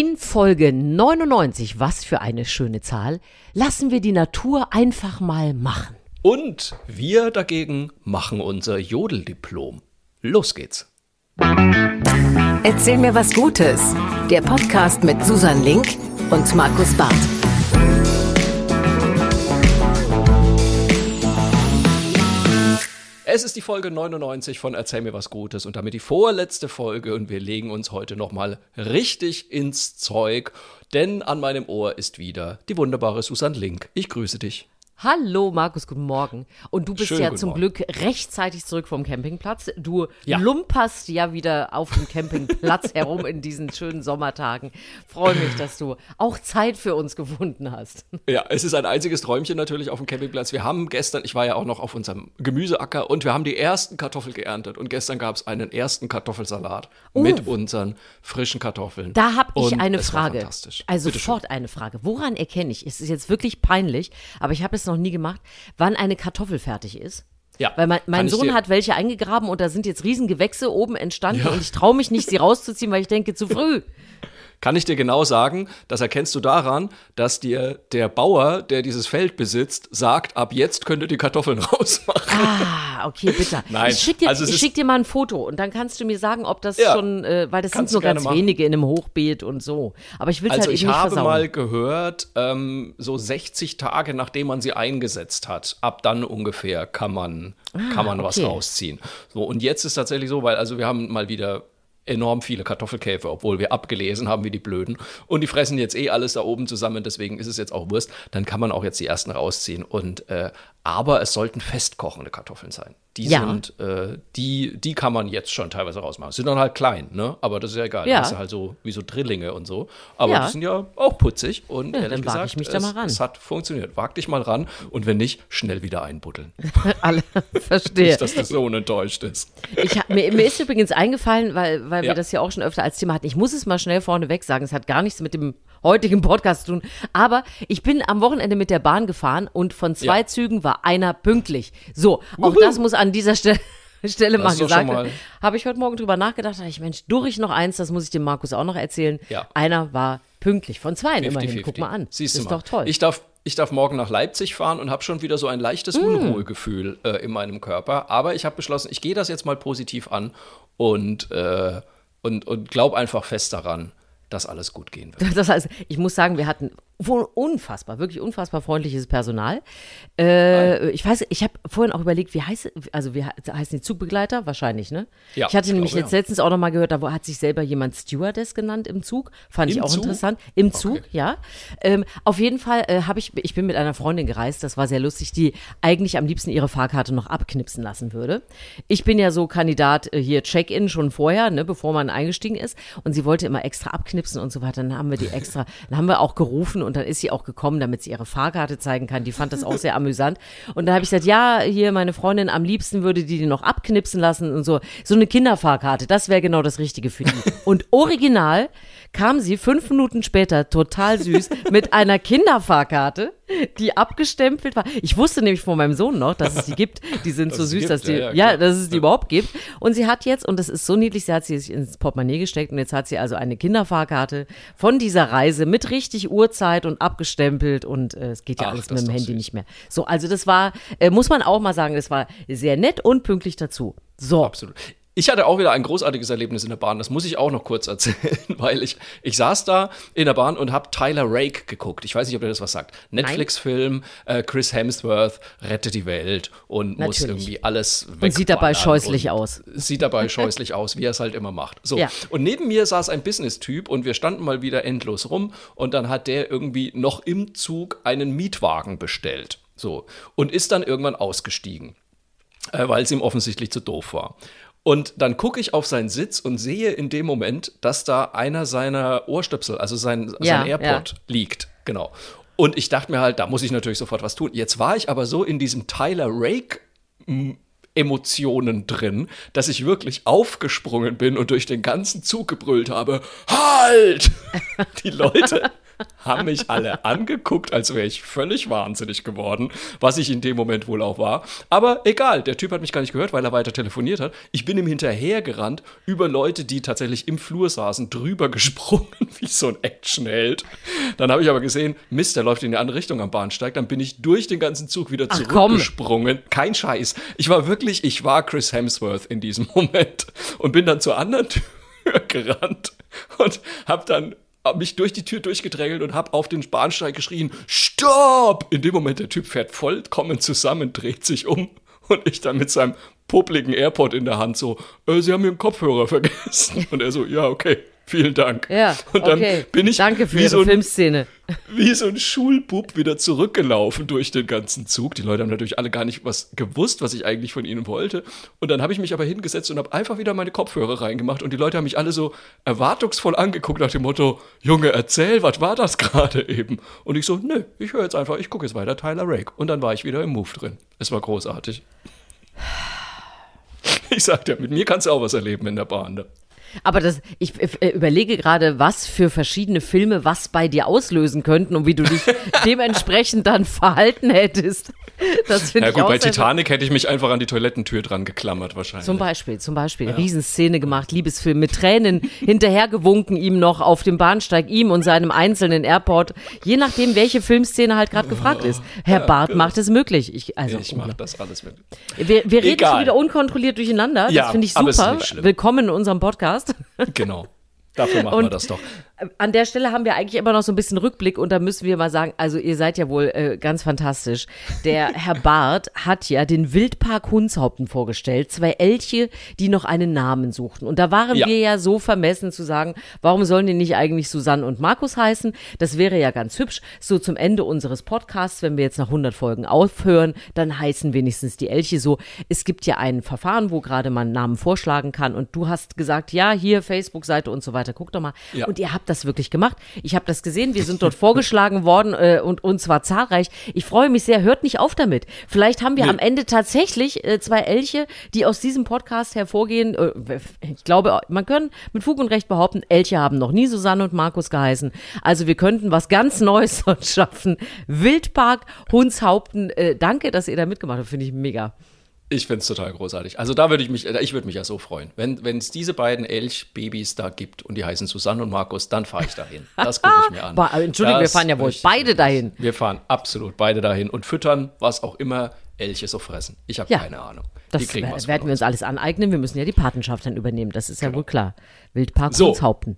In Folge 99, was für eine schöne Zahl, lassen wir die Natur einfach mal machen. Und wir dagegen machen unser Jodeldiplom. Los geht's. Erzähl mir was Gutes. Der Podcast mit Susan Link und Markus Barth. Es ist die Folge 99 von Erzähl mir was Gutes und damit die vorletzte Folge und wir legen uns heute nochmal richtig ins Zeug, denn an meinem Ohr ist wieder die wunderbare Susan Link. Ich grüße dich. Hallo Markus, guten Morgen. Und du bist Schönen ja zum Morgen. Glück rechtzeitig zurück vom Campingplatz. Du Ja. lumperst ja wieder auf dem Campingplatz herum in diesen schönen Sommertagen. Freue mich, dass du auch Zeit für uns gefunden hast. Ja, es ist ein einziges Träumchen natürlich auf dem Campingplatz. Wir haben gestern, ich war ja auch noch auf unserem Gemüseacker und wir haben die ersten Kartoffeln geerntet und gestern gab es einen ersten Kartoffelsalat mit unseren frischen Kartoffeln. Da habe ich Und eine Frage. fantastisch. Also Bitte schön. sofort eine Frage. Woran erkenne ich, es ist jetzt wirklich peinlich, aber ich habe es noch nie gemacht, wann eine Kartoffel fertig ist? Ja, Weil mein, mein Sohn hat welche eingegraben und da sind jetzt Riesengewächse oben entstanden Ja. und ich traue mich nicht, sie rauszuziehen, weil ich denke, zu früh. Kann ich dir genau sagen, das erkennst du daran, dass dir der Bauer, der dieses Feld besitzt, sagt, ab jetzt könnt ihr die Kartoffeln rausmachen. Ah, okay, bitte. Nein, Ich schick dir, also ich schick dir mal ein Foto und dann kannst du mir sagen, ob das Ja, schon, äh, weil das sind nur ganz machen. wenige in einem Hochbeet und so. Aber ich will es Also halt ich eben nicht habe versauen. mal gehört, ähm, so 60 Tage nachdem man sie eingesetzt hat, ab dann ungefähr kann man, kann man was okay. rausziehen. So, und jetzt ist tatsächlich so, weil also wir haben mal wieder enorm viele Kartoffelkäfer, obwohl wir abgelesen haben wie die Blöden. Und die fressen jetzt eh alles da oben zusammen, deswegen ist es jetzt auch Wurst. Dann kann man auch jetzt die ersten rausziehen. Und äh, aber es sollten festkochende Kartoffeln sein. Die Ja. sind, äh, die, die kann man jetzt schon teilweise rausmachen. Sind dann halt klein, ne? Aber das ist ja egal. Ja. Das ist ja halt so wie so Drillinge und so. Aber Ja. die sind ja auch putzig und Ja, ehrlich gesagt, ich mich da es, mal ran. es hat funktioniert. Wag dich mal ran und wenn nicht, schnell wieder einbuddeln. Alle, verstehe. Nicht, dass der Sohn enttäuscht ist. Ich mir, mir ist übrigens eingefallen, weil, weil wir das ja auch schon öfter als Thema hatten. Ich muss es mal schnell vorneweg sagen. Es hat gar nichts mit dem heutigen Podcast zu tun. Aber ich bin am Wochenende mit der Bahn gefahren und von zwei Ja. Zügen war einer pünktlich. So, auch das muss an dieser Stelle. Stelle mal gesagt mal- werden. Habe ich heute Morgen drüber nachgedacht, dachte ich, Mensch, durch noch eins, das muss ich dem Markus auch noch erzählen. Ja. Einer war pünktlich, von zweien immerhin. 50-50. Guck mal an. Siehst das du ist mal. doch toll. Ich darf, ich darf morgen nach Leipzig fahren und habe schon wieder so ein leichtes Mm. Unruhegefühl äh, in meinem Körper. Aber ich habe beschlossen, ich gehe das jetzt mal positiv an und, äh, und, und glaube einfach fest daran, dass alles gut gehen wird. Das heißt, ich muss sagen, wir hatten wohl unfassbar, wirklich unfassbar freundliches Personal. Äh, ich weiß, ich habe vorhin auch überlegt, wie heißt, also wie he- heißen die Zugbegleiter? Wahrscheinlich, ne? Ja, ich hatte ich nämlich glaube, jetzt ja. letztens auch noch mal gehört, da hat sich selber jemand Stewardess genannt im Zug. Fand ich Im auch Zug? interessant. Im Zug, Okay. ja. Ähm, auf jeden Fall äh, habe ich, ich bin mit einer Freundin gereist, das war sehr lustig, die eigentlich am liebsten ihre Fahrkarte noch abknipsen lassen würde. Ich bin ja so Kandidat äh, hier Check-in schon vorher, ne, bevor man eingestiegen ist. Und sie wollte immer extra abknipsen und so weiter. Dann haben wir die extra, dann haben wir auch gerufen und dann ist sie auch gekommen, damit sie ihre Fahrkarte zeigen kann. Die fand das auch sehr amüsant. Und dann habe ich gesagt, ja, hier meine Freundin am liebsten würde die die noch abknipsen lassen und so. So eine Kinderfahrkarte, das wäre genau das Richtige für die. Und original kam sie fünf Minuten später total süß mit einer Kinderfahrkarte, die abgestempelt war. Ich wusste nämlich von meinem Sohn noch, dass es die gibt. Die sind so süß, gibt, dass die, ja, ja, ja, dass es die überhaupt gibt. Und sie hat jetzt, und das ist so niedlich, sie hat sie sich ins Portemonnaie gesteckt und jetzt hat sie also eine Kinderfahrkarte von dieser Reise mit richtig Uhrzeit und abgestempelt und äh, es geht ja Ach, alles mit dem Handy süß. nicht mehr. So, also das war, äh, muss man auch mal sagen, das war sehr nett und pünktlich dazu. So. Absolut. Ich hatte auch wieder ein großartiges Erlebnis in der Bahn. Das muss ich auch noch kurz erzählen, weil ich, ich saß da in der Bahn und habe Tyler Rake geguckt. Ich weiß nicht, ob ihr das was sagt. Netflix-Film, äh, Chris Hemsworth rettet die Welt und muss Natürlich. irgendwie alles Und sieht dabei scheußlich aus. Sieht dabei scheußlich aus, wie er es halt immer macht. So. Ja. Und neben mir saß ein Business-Typ und wir standen mal wieder endlos rum und dann hat der irgendwie noch im Zug einen Mietwagen bestellt. So. Und ist dann irgendwann ausgestiegen äh, weil es ihm offensichtlich zu doof war. Und dann gucke ich auf seinen Sitz und sehe in dem Moment, dass da einer seiner Ohrstöpsel, also sein, Ja, sein AirPod, liegt. Genau. Und ich dachte mir halt, da muss ich natürlich sofort was tun. Jetzt war ich aber so in diesem Tyler Rake m, Emotionen drin, dass ich wirklich aufgesprungen bin und durch den ganzen Zug gebrüllt habe, halt! Die Leute haben mich alle angeguckt, als wäre ich völlig wahnsinnig geworden, was ich in dem Moment wohl auch war. Aber egal, der Typ hat mich gar nicht gehört, weil er weiter telefoniert hat. Ich bin ihm hinterhergerannt, über Leute, die tatsächlich im Flur saßen, drüber gesprungen, wie so ein Actionheld. Dann habe ich aber gesehen, Mist, der läuft in die andere Richtung am Bahnsteig. Dann bin ich durch den ganzen Zug wieder zurückgesprungen. Kein Scheiß. Ich war wirklich, ich war Chris Hemsworth in diesem Moment und bin dann zur anderen Tür gerannt und habe dann mich durch die Tür durchgedrängelt und habe auf den Bahnsteig geschrien, Stopp! In dem Moment, der Typ fährt vollkommen zusammen, dreht sich um und ich dann mit seinem popligen Airpod in der Hand so, äh, Sie haben Ihren Kopfhörer vergessen. Und er so, ja, okay. Vielen Dank. Ja, und dann okay. bin ich Danke für wie, so ein, Filmszene. wie so ein Schulbub wieder zurückgelaufen durch den ganzen Zug. Die Leute haben natürlich alle gar nicht was gewusst, was ich eigentlich von ihnen wollte. Und dann habe ich mich aber hingesetzt und habe einfach wieder meine Kopfhörer reingemacht. Und die Leute haben mich alle so erwartungsvoll angeguckt nach dem Motto, Junge, erzähl, was war das gerade eben? Und ich so, nö, ich höre jetzt einfach, ich gucke jetzt weiter Tyler Rake. Und dann war ich wieder im Move drin. Es war großartig. Ich sag dir, mit mir kannst du auch was erleben in der Bahn. Ne? Aber das, ich äh, überlege gerade, was für verschiedene Filme was bei dir auslösen könnten und wie du dich dementsprechend dann verhalten hättest. Das finde Ja ich gut, auch bei Titanic hätte ich mich einfach an die Toilettentür dran geklammert wahrscheinlich. Zum Beispiel, zum Beispiel. Riesenszene gemacht, Liebesfilm mit Tränen hinterhergewunken ihm noch auf dem Bahnsteig, ihm und seinem einzelnen Airport. Je nachdem, welche Filmszene halt gerade gefragt ist. Herr Barth macht es möglich. Ich, also, ich mache das alles mit. wir, wir reden schon wieder unkontrolliert durcheinander. Das Ja, finde ich super. Willkommen in unserem Podcast. Genau. Dafür machen wir Und- das doch. An der Stelle haben wir eigentlich immer noch so ein bisschen Rückblick und da müssen wir mal sagen, also ihr seid ja wohl äh, ganz fantastisch. Der Herr Barth hat ja den Wildpark Hunshaupten vorgestellt, zwei Elche, die noch einen Namen suchten. Und da waren Ja. wir ja so vermessen zu sagen, warum sollen die nicht eigentlich Susanne und Markus heißen? Das wäre ja ganz hübsch. So zum Ende unseres Podcasts, wenn wir jetzt nach 100 Folgen aufhören, dann heißen wenigstens die Elche so. Es gibt ja ein Verfahren, wo gerade man Namen vorschlagen kann und du hast gesagt, ja, hier Facebook-Seite und so weiter, guck doch mal. Ja. Und ihr habt das wirklich gemacht. Ich habe das gesehen, wir sind dort vorgeschlagen worden äh, und, und zwar zahlreich. Ich freue mich sehr, hört nicht auf damit. Vielleicht haben wir Nee. am Ende tatsächlich äh, zwei Elche, die aus diesem Podcast hervorgehen. Äh, ich glaube, man kann mit Fug und Recht behaupten, Elche haben noch nie Susanne und Markus geheißen. Also wir könnten was ganz Neues dort schaffen. Wildpark Hunshaupten. Äh, danke, dass ihr da mitgemacht habt. Finde ich mega. Ich finde es total großartig. Also da würde ich mich, äh, ich würde mich ja so freuen. Wenn es diese beiden Elch-Babys da gibt und die heißen Susanne und Markus, dann fahre ich dahin. Das gucke ich mir an. Boah, Entschuldigung, wir fahren ja wohl beide dahin. Wir fahren absolut beide dahin und füttern, was auch immer Elche so fressen. Ich habe Ja. keine Ahnung. Das werden wir uns alles aneignen. Wir müssen ja die Patenschaft dann übernehmen. Das ist ja wohl klar. Wildpark So. Hunshaupten.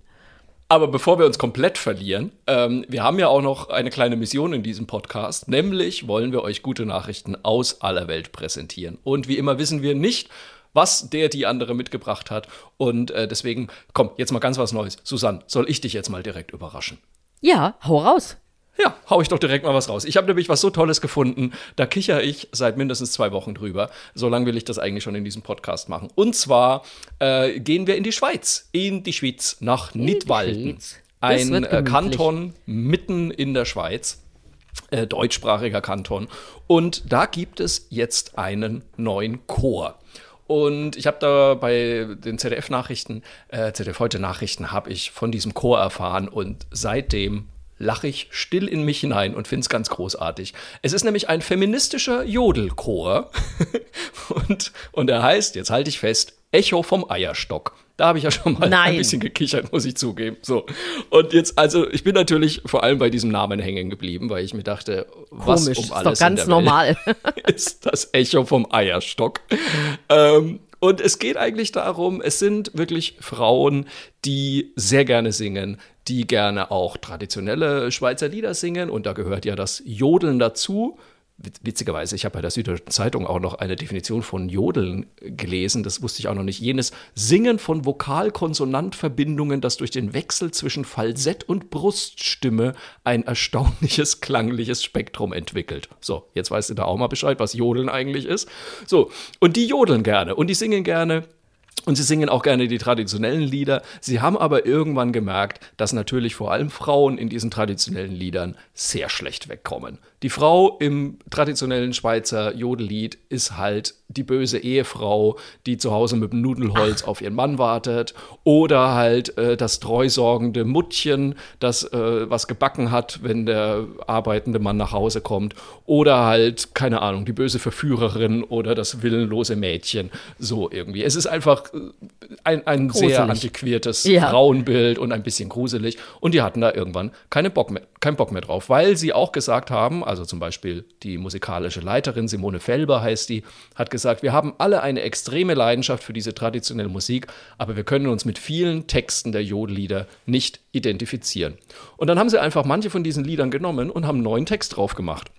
Aber bevor wir uns komplett verlieren, ähm, wir haben ja auch noch eine kleine Mission in diesem Podcast, nämlich wollen wir euch gute Nachrichten aus aller Welt präsentieren. Und wie immer wissen wir nicht, was der die andere mitgebracht hat. Und äh, deswegen, komm, jetzt mal ganz was Neues. Susanne, soll ich dich jetzt mal direkt überraschen? Ja, hau raus. Ja, hau ich doch direkt mal was raus. Ich habe nämlich was so Tolles gefunden, da kicher ich seit mindestens zwei Wochen drüber. So lange will ich das eigentlich schon in diesem Podcast machen. Und zwar äh, gehen wir in die Schweiz, in die Schweiz, nach Nidwalden. Schweiz. Ein äh. Kanton mitten in der Schweiz, äh, deutschsprachiger Kanton. Und da gibt es jetzt einen neuen Chor. Und ich habe da bei den ZDF-Nachrichten, äh, ZDF heute Nachrichten, habe ich von diesem Chor erfahren und seitdem lache ich still in mich hinein und finde es ganz großartig. Es ist nämlich ein feministischer Jodelchor und, und er heißt, jetzt halte ich fest, Echo vom Eierstock. Da habe ich ja schon mal Nein. ein bisschen gekichert, muss ich zugeben. So. Und jetzt, also ich bin natürlich vor allem bei diesem Namen hängen geblieben, weil ich mir dachte, was Komisch, um ist alles doch in ganz normal. Ist das Echo vom Eierstock. Ähm, und es geht eigentlich darum, es sind wirklich Frauen, die sehr gerne singen, die gerne auch traditionelle Schweizer Lieder singen. Und da gehört ja das Jodeln dazu. Witz- Witzigerweise, ich habe bei der Süddeutschen Zeitung auch noch eine Definition von Jodeln gelesen. Das wusste ich auch noch nicht. Jenes Singen von Vokal-Konsonant-Verbindungen, das durch den Wechsel zwischen Falsett und Bruststimme ein erstaunliches klangliches Spektrum entwickelt. So, jetzt weißt du da auch mal Bescheid, was Jodeln eigentlich ist. So, und die jodeln gerne und die singen gerne. Und sie singen auch gerne die traditionellen Lieder. Sie haben aber irgendwann gemerkt, dass natürlich vor allem Frauen in diesen traditionellen Liedern sehr schlecht wegkommen. Die Frau im traditionellen Schweizer Jodellied ist halt die böse Ehefrau, die zu Hause mit dem Nudelholz auf ihren Mann wartet. Oder halt äh, das treusorgende Muttchen, das äh, was gebacken hat, wenn der arbeitende Mann nach Hause kommt. Oder halt, keine Ahnung, die böse Verführerin oder das willenlose Mädchen. So irgendwie. Es ist einfach äh, ein, ein sehr antiquiertes ja. Frauenbild und ein bisschen gruselig. Und die hatten da irgendwann keine Bock mehr, keinen Bock mehr drauf, weil sie auch gesagt haben, also zum Beispiel die musikalische Leiterin Simone Felber heißt die, hat gesagt, wir haben alle eine extreme Leidenschaft für diese traditionelle Musik, aber wir können uns mit vielen Texten der Jodellieder nicht identifizieren. Und dann haben sie einfach manche von diesen Liedern genommen und haben einen neuen Text drauf gemacht.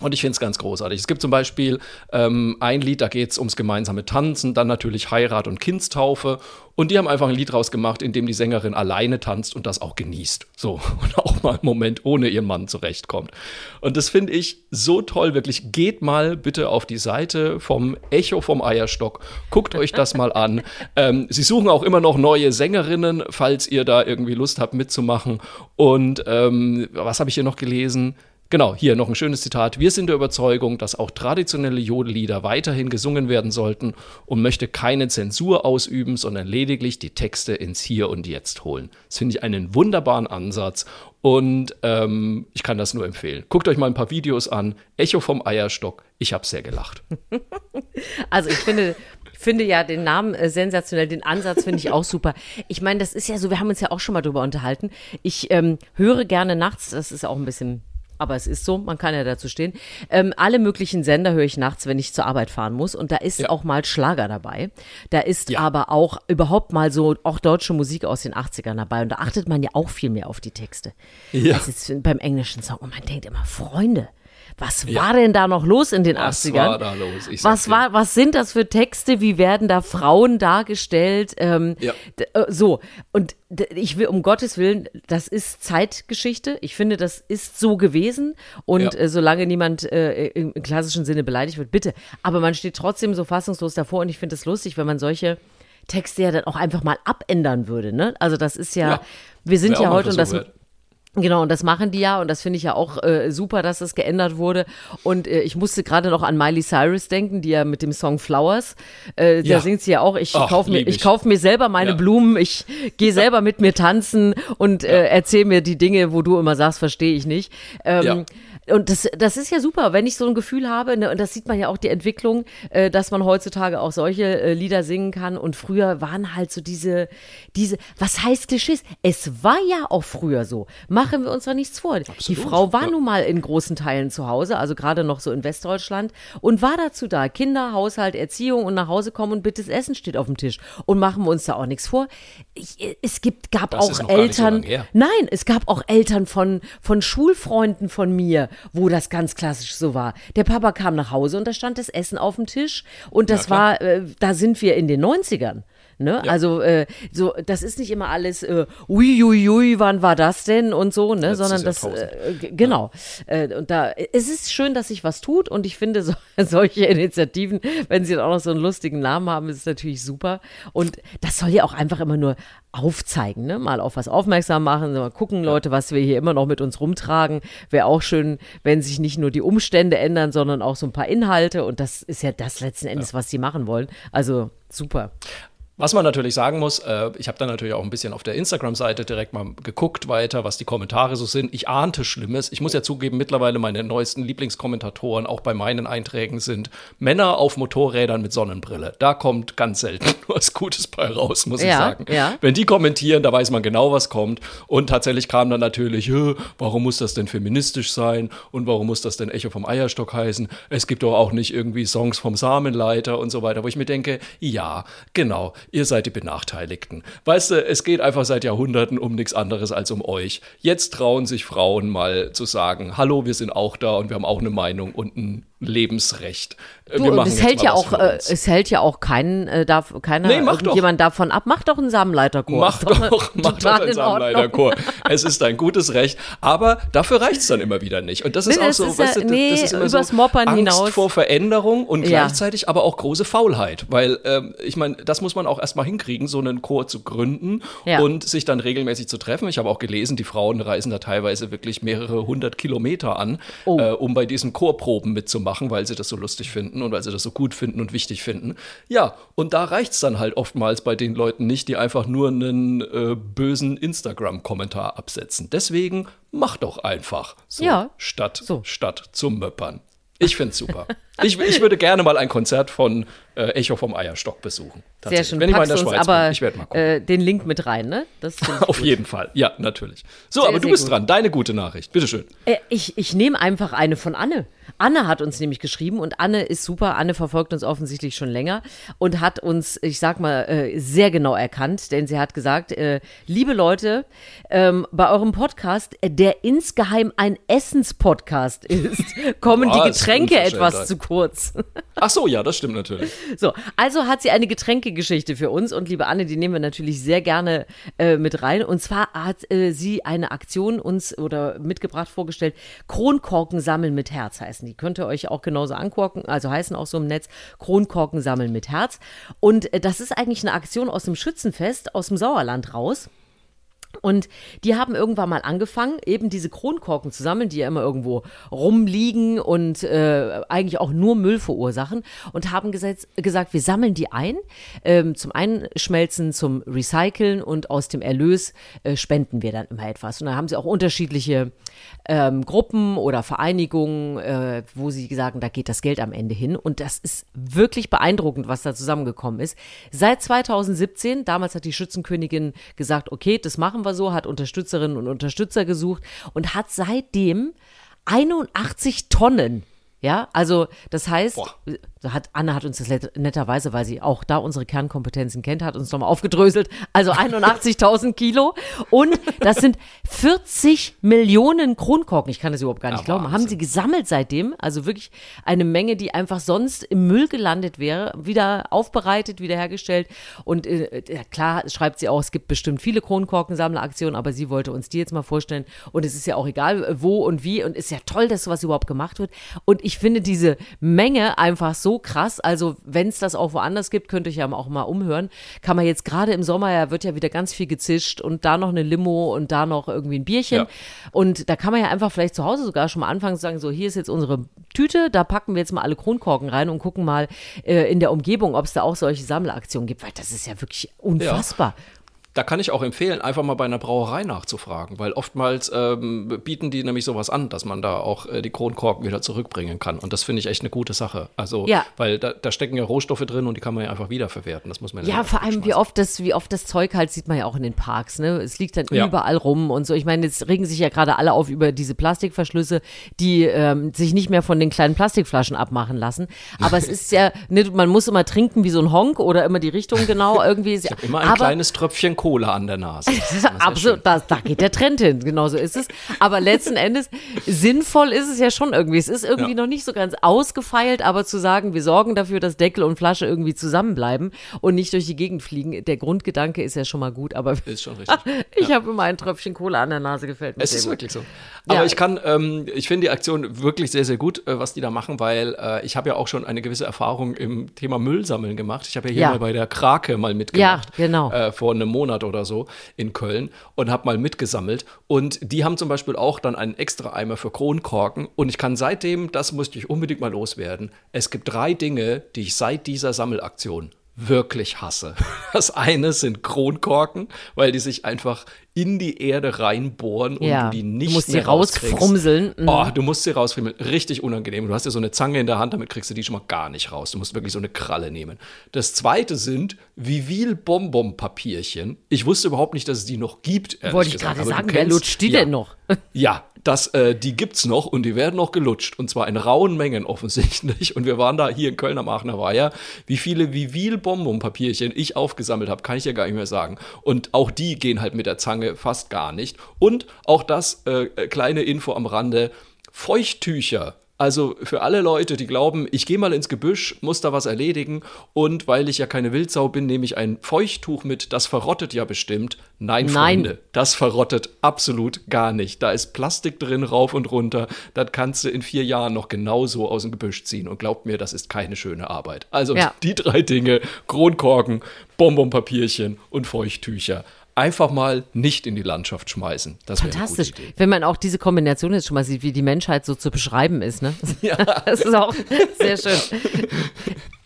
Und ich finde es ganz großartig. Es gibt zum Beispiel ähm, ein Lied, da geht es ums gemeinsame Tanzen, dann natürlich Heirat und Kindstaufe. Und die haben einfach ein Lied rausgemacht, in dem die Sängerin alleine tanzt und das auch genießt. So, und auch mal einen Moment ohne ihren Mann zurechtkommt. Und das finde ich so toll, wirklich. Geht mal bitte auf die Seite vom Echo vom Eierstock. Guckt euch das mal an. Ähm, sie suchen auch immer noch neue Sängerinnen, falls ihr da irgendwie Lust habt mitzumachen. Und ähm, was habe ich hier noch gelesen? Genau, hier noch ein schönes Zitat. Wir sind der Überzeugung, dass auch traditionelle Jodellieder weiterhin gesungen werden sollten und möchte keine Zensur ausüben, sondern lediglich die Texte ins Hier und Jetzt holen. Das finde ich einen wunderbaren Ansatz und ähm, ich kann das nur empfehlen. Guckt euch mal ein paar Videos an. Echo vom Eierstock. Ich habe sehr gelacht. Also ich finde, finde ja den Namen äh, sensationell, den Ansatz finde ich auch super. Ich meine, das ist ja so, wir haben uns ja auch schon mal drüber unterhalten. Ich ähm, höre gerne nachts, das ist auch ein bisschen aber es ist so, man kann ja dazu stehen. Ähm, alle möglichen Sender höre ich nachts, wenn ich zur Arbeit fahren muss. Und da ist ja. auch mal Schlager dabei. Da ist ja. aber auch überhaupt mal so auch deutsche Musik aus den 80ern dabei. Und da achtet man ja auch viel mehr auf die Texte. Ja. Als jetzt beim englischen Song. Und man denkt immer, Freunde, was ja. war denn da noch los in den was 80ern? Was war da los? Ich was, war, was sind das für Texte? Wie werden da Frauen dargestellt? Ähm, ja. Äh, so. Und ich will, um Gottes Willen, das ist Zeitgeschichte. Ich finde, das ist so gewesen. Und ja. äh, solange niemand äh, im klassischen Sinne beleidigt wird, bitte. Aber man steht trotzdem so fassungslos davor. Und ich finde es lustig, wenn man solche Texte ja dann auch einfach mal abändern würde. Ne? Also das ist ja, ja. wir sind ja heute, und das, wird. Genau, und das machen die ja und das finde ich ja auch äh, super, dass das geändert wurde. Und äh, ich musste gerade noch an Miley Cyrus denken, die ja mit dem Song Flowers, äh, ja. da singt sie ja auch, ich kaufe mir, ich kauf mir selber meine ja. Blumen, ich gehe selber mit mir tanzen und äh, erzähl mir die Dinge, wo du immer sagst, verstehe ich nicht. Ähm, ja und das, das ist ja super, wenn ich so ein Gefühl habe, ne, und das sieht man ja auch die Entwicklung, äh, dass man heutzutage auch solche äh, Lieder singen kann. Und früher waren halt so diese, diese, was heißt Klischees? Es war ja auch früher so. Machen wir uns doch nichts vor. Absolut. Die Frau war ja. nun mal in großen Teilen zu Hause, also gerade noch so in Westdeutschland, und war dazu da. Kinder, Haushalt, Erziehung und nach Hause kommen und bitte das Essen steht auf dem Tisch. Und machen wir uns da auch nichts vor. Ich, es gibt, gab das auch Eltern. So nein, es gab auch Eltern von, von Schulfreunden von mir, wo das ganz klassisch so war. Der Papa kam nach Hause und da stand das Essen auf dem Tisch und das ja, war, äh, da sind wir in den 90ern. Ne? Ja. Also äh, so, das ist nicht immer alles äh, uiuiui, wann war das denn und so, ne? Sondern das äh, genau. Ja. Äh, und da es ist schön, dass sich was tut und ich finde so, solche Initiativen, wenn sie dann auch noch so einen lustigen Namen haben, ist es natürlich super. Und das soll ja auch einfach immer nur aufzeigen, ne? Mal auf was aufmerksam machen, mal gucken, Leute, was wir hier immer noch mit uns rumtragen. Wäre auch schön, wenn sich nicht nur die Umstände ändern, sondern auch so ein paar Inhalte. Und das ist ja das letzten Endes, ja. was sie machen wollen. Also super. Was man natürlich sagen muss, äh, ich habe dann natürlich auch ein bisschen auf der Instagram-Seite direkt mal geguckt weiter, was die Kommentare so sind. Ich ahnte Schlimmes. Ich muss ja zugeben, mittlerweile meine neuesten Lieblingskommentatoren auch bei meinen Einträgen sind Männer auf Motorrädern mit Sonnenbrille. Da kommt ganz selten was Gutes bei raus, muss ja, ich sagen. Ja. Wenn die kommentieren, da weiß man genau, was kommt. Und tatsächlich kam dann natürlich, warum muss das denn feministisch sein? Und warum muss das denn Echo vom Eierstock heißen? Es gibt doch auch nicht irgendwie Songs vom Samenleiter und so weiter, wo ich mir denke, ja, genau ihr seid die Benachteiligten. Weißt du, es geht einfach seit Jahrhunderten um nichts anderes als um euch. Jetzt trauen sich Frauen mal zu sagen, hallo, wir sind auch da und wir haben auch eine Meinung und ein Lebensrecht. Äh, Du, machen es hält ja auch, äh, es hält ja auch keinen, äh, darf, keiner, Nee, doch. irgendjemand davon ab. Mach doch einen Samenleiterkurs. Mach Ist doch, mach doch einen. Samenleiterchor. Es ist dein gutes Recht. Aber dafür reicht es dann immer wieder nicht. Und das ist Nee, auch so, ist weißt ja- du, nee, das ist immer übers so Moppern Angst hinaus. vor Veränderung und Ja. gleichzeitig aber auch große Faulheit. Weil, ähm, ich meine, das muss man auch erstmal hinkriegen, so einen Chor zu gründen Ja. und sich dann regelmäßig zu treffen. Ich habe auch gelesen, die Frauen reisen da teilweise wirklich mehrere hundert Kilometer an, Oh. äh, um bei diesen Chorproben mitzumachen, weil sie das so lustig finden und weil sie das so gut finden und wichtig finden. Ja, und da reicht es dann halt oftmals bei den Leuten nicht, die einfach nur einen äh, bösen Instagram-Kommentar absetzen. Deswegen mach doch einfach so, Ja. statt, So. statt zum Möppern. Ich find's super. ich, ich würde gerne mal ein Konzert von äh, Echo vom Eierstock besuchen. Sehr schön. Wenn ich mal in der Schweiz aber bin. Ich werde mal gucken. äh, den Link mit rein, ne? Auf gut. jeden Fall. Ja, natürlich. So, Sehr, aber du bist gut. dran. Deine gute Nachricht. Bitteschön. Äh, ich ich nehme einfach eine von Anne. Anne hat uns nämlich geschrieben und Anne ist super. Anne verfolgt uns offensichtlich schon länger und hat uns, ich sag mal, äh, sehr genau erkannt, denn sie hat gesagt, äh, liebe Leute, ähm, bei eurem Podcast, äh, der insgeheim ein Essenspodcast ist, kommen die? Getränke etwas zu kurz. Ach so, ja, das stimmt natürlich. So, also hat sie eine Getränkegeschichte für uns und liebe Anne, die nehmen wir natürlich sehr gerne äh, mit rein. Und zwar hat äh, sie eine Aktion uns oder mitgebracht vorgestellt. Kronkorken sammeln mit Herz heißen die. Könnt ihr euch auch genauso angucken, also heißen auch so im Netz Kronkorken sammeln mit Herz. Und äh, das ist eigentlich eine Aktion aus dem Schützenfest aus dem Sauerland raus. Und die haben irgendwann mal angefangen, eben diese Kronkorken zu sammeln, die ja immer irgendwo rumliegen und äh, eigentlich auch nur Müll verursachen. Und haben gesetz, gesagt, wir sammeln die ein, ähm, zum Einschmelzen, zum Recyceln und aus dem Erlös äh, spenden wir dann immer etwas. Und da haben sie auch unterschiedliche ähm, Gruppen oder Vereinigungen, äh, wo sie sagen, da geht das Geld am Ende hin. Und das ist wirklich beeindruckend, was da zusammengekommen ist. Seit 2017, damals hat die Schützenkönigin gesagt, okay, das machen wir so, hat Unterstützerinnen und Unterstützer gesucht und hat seitdem 81 Tonnen ja, also das heißt, Boah. Hat Anne hat uns das netterweise, weil sie auch da unsere Kernkompetenzen kennt, hat uns nochmal aufgedröselt. Also 81.000 Kilo und das sind 40 Millionen Kronkorken. Ich kann das überhaupt gar nicht Ja, glauben. Haben Wahnsinn. sie gesammelt seitdem? Also wirklich eine Menge, die einfach sonst im Müll gelandet wäre, wieder aufbereitet, wieder hergestellt. Und äh, klar schreibt sie auch, es gibt bestimmt viele Kronkorkensammleraktionen, aber sie wollte uns die jetzt mal vorstellen. Und es ist ja auch egal, äh, wo und wie. Und ist ja toll, dass sowas überhaupt gemacht wird. Und ich finde diese Menge einfach so krass. Also, wenn es das auch woanders gibt, könnt ihr euch ja auch mal umhören. Kann man jetzt gerade im Sommer, ja, wird ja wieder ganz viel gezischt und da noch eine Limo und da noch irgendwie ein Bierchen. Ja. Und da kann man ja einfach vielleicht zu Hause sogar schon mal anfangen zu sagen, so, hier ist jetzt unsere Tüte, da packen wir jetzt mal alle Kronkorken rein und gucken mal äh, in der Umgebung, ob es da auch solche Sammelaktionen gibt, weil das ist ja wirklich unfassbar. Da kann ich auch empfehlen, einfach mal bei einer Brauerei nachzufragen, weil oftmals ähm, bieten die nämlich sowas an, dass man da auch äh, die Kronkorken wieder zurückbringen kann. Und das finde ich echt eine gute Sache. Also, Ja. weil da, da stecken ja Rohstoffe drin und die kann man ja einfach wiederverwerten. Das muss man Ja, nicht vor allem, wie oft das, wie oft das Zeug halt sieht man ja auch in den Parks, ne? Es liegt dann Ja. überall rum und so. Ich meine, jetzt regen sich ja gerade alle auf über diese Plastikverschlüsse, die ähm, sich nicht mehr von den kleinen Plastikflaschen abmachen lassen. Aber es ist ja, ne, man muss immer trinken wie so ein Honk oder immer die Richtung genau irgendwie. Ich immer ein aber, kleines Tröpfchen Cola an der Nase. Absolut, da, da geht der Trend hin, genau so ist es. Aber letzten Endes, sinnvoll ist es ja schon irgendwie. Es ist irgendwie Ja. noch nicht so ganz ausgefeilt, aber zu sagen, wir sorgen dafür, dass Deckel und Flasche irgendwie zusammenbleiben und nicht durch die Gegend fliegen, der Grundgedanke ist ja schon mal gut, aber Ist schon richtig. ich habe immer ein Tröpfchen Cola an der Nase, gefällt mir Es ist gut. wirklich so. Aber Ja. ich kann, ähm, ich finde die Aktion wirklich sehr, sehr gut, äh, was die da machen, weil äh, ich habe ja auch schon eine gewisse Erfahrung im Thema Müllsammeln gemacht. Ich habe ja hier Ja. mal bei der Krake mal mitgemacht. Ja, genau. Äh, vor einem Monat oder so in Köln und habe mal mitgesammelt. Und die haben zum Beispiel auch dann einen extra Eimer für Kronkorken. Und ich kann seitdem, das musste ich unbedingt mal loswerden, es gibt drei Dinge, die ich seit dieser Sammelaktion wirklich hasse. Das eine sind Kronkorken, weil die sich einfach in die Erde reinbohren und Ja, du die du nicht musst sie mehr rauskriegst. rausfrumseln. Mhm. Oh, du musst sie rausfrummeln. Richtig unangenehm. Du hast ja so eine Zange in der Hand, damit kriegst du die schon mal gar nicht raus. Du musst wirklich so eine Kralle nehmen. Das zweite sind Vivil Bonbon-Papierchen. Ich wusste überhaupt nicht, dass es die noch gibt. Wollte ich gerade du sagen, wer lutscht die ja. denn noch? Ja, das, äh, die gibt's noch und die werden noch gelutscht und zwar in rauen Mengen offensichtlich. Und wir waren da hier in Köln am Aachener Weiher. Wie viele Vivil Bonbon-Papierchen ich aufgesammelt habe, kann ich ja gar nicht mehr sagen. Und auch die gehen halt mit der Zange fast gar nicht. Und auch das äh, äh, kleine Info am Rande: Feuchttücher. Also für alle Leute, die glauben, ich gehe mal ins Gebüsch, muss da was erledigen und weil ich ja keine Wildsau bin, nehme ich ein Feuchttuch mit, das verrottet ja bestimmt. Nein, Nein. Freunde, das verrottet absolut gar nicht. Da ist Plastik drin, rauf und runter. Das kannst du in vier Jahren noch genauso aus dem Gebüsch ziehen. Und glaubt mir, das ist keine schöne Arbeit. Also Ja. die drei Dinge, Kronkorken, Bonbonpapierchen und Feuchttücher. Einfach mal nicht in die Landschaft schmeißen. Das Fantastisch. Wenn man auch diese Kombination jetzt schon mal sieht, wie die Menschheit so zu beschreiben ist, ne? Ja. Das ist auch sehr schön.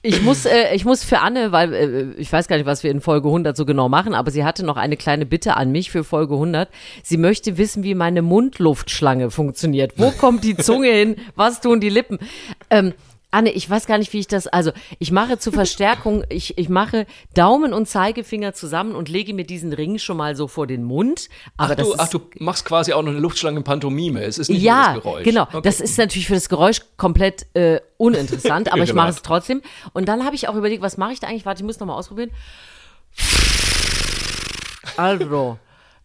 Ich muss, äh, ich muss für Anne, weil äh, ich weiß gar nicht, was wir in Folge 100 so genau machen, aber sie hatte noch eine kleine Bitte an mich für Folge 100. Sie möchte wissen, wie meine Mundluftschlange funktioniert. Wo kommt die Zunge hin? Was tun die Lippen? Ähm, Anne, ich weiß gar nicht, wie ich das, also ich mache zur Verstärkung, ich, ich mache Daumen und Zeigefinger zusammen und lege mir diesen Ring schon mal so vor den Mund. Aber Ach das du, ist, ach, du machst quasi auch noch eine Luftschlange Pantomime. Es ist nicht ja, nur das Geräusch. genau. Okay. Das ist natürlich für das Geräusch komplett äh, uninteressant, aber ich mache es trotzdem. Und dann habe ich auch überlegt, was mache ich da eigentlich? Warte, ich muss noch mal ausprobieren. Also,